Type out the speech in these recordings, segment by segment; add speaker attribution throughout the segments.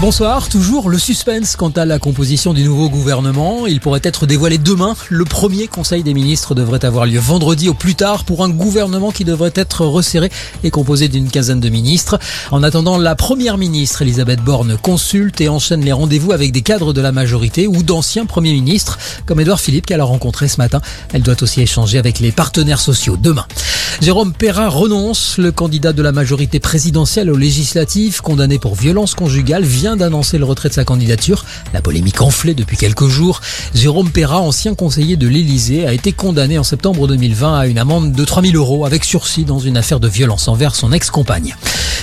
Speaker 1: Bonsoir, toujours le suspense quant à la composition du nouveau gouvernement. Il pourrait être dévoilé demain. Le premier conseil des ministres devrait avoir lieu vendredi au plus tard pour un gouvernement qui devrait être resserré et composé d'une quinzaine de ministres. En attendant, la première ministre Elisabeth Borne consulte et enchaîne les rendez-vous avec des cadres de la majorité ou d'anciens premiers ministres comme Édouard Philippe qu'elle a rencontré ce matin. Elle doit aussi échanger avec les partenaires sociaux demain. Jérôme Perrin renonce. Le candidat de la majorité présidentielle aux législatives, condamné pour violence conjugale, vient d'annoncer le retrait de sa candidature. La polémique enflée depuis quelques jours. Jérôme Perrin, ancien conseiller de l'Élysée, a été condamné en septembre 2020 à une amende de 3000 euros avec sursis dans une affaire de violence envers son ex-compagne.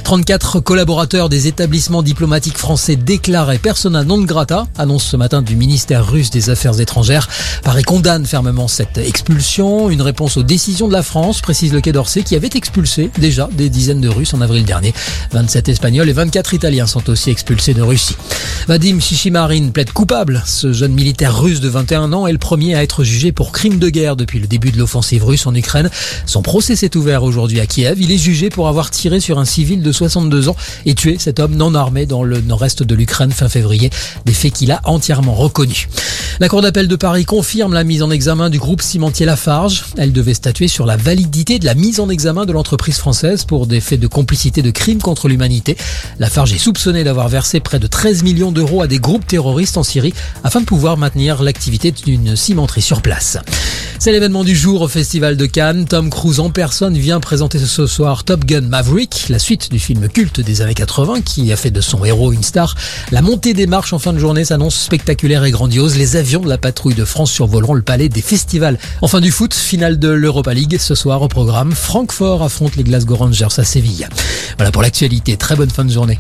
Speaker 1: 34 collaborateurs des établissements diplomatiques français déclarés persona non grata, annonce ce matin du ministère russe des Affaires étrangères. Paris condamne fermement cette expulsion, une réponse aux décisions de la France, précise le Quai d'Orsay, qui avait expulsé déjà des dizaines de Russes en avril dernier. 27 Espagnols et 24 Italiens sont aussi expulsés de Russie. Vadim Shishimarin plaide coupable. Ce jeune militaire russe de 21 ans est le premier à être jugé pour crime de guerre depuis le début de l'offensive russe en Ukraine. Son procès s'est ouvert aujourd'hui à Kiev. Il est jugé pour avoir tiré sur un civil de 62 ans et tué cet homme non armé dans le nord-est de l'Ukraine fin février. Des faits qu'il a entièrement reconnus. La Cour d'appel de Paris confirme la mise en examen du groupe cimentier Lafarge. Elle devait statuer sur la validité de la mise en examen de l'entreprise française pour des faits de complicité de crimes contre l'humanité. Lafarge est soupçonné d'avoir versé près de 13 millions d'euros à des groupes terroristes en Syrie afin de pouvoir maintenir l'activité d'une cimenterie sur place. C'est l'événement du jour au Festival de Cannes. Tom Cruise en personne vient présenter ce soir Top Gun Maverick, la suite du film culte des années 80 qui a fait de son héros une star. La montée des marches en fin de journée s'annonce spectaculaire et grandiose. Avions de la patrouille de France survoleront le palais des festivals. Enfin du foot, finale de l'Europa League ce soir au programme. Francfort affronte les Glasgow Rangers à Séville. Voilà pour l'actualité. Très bonne fin de journée.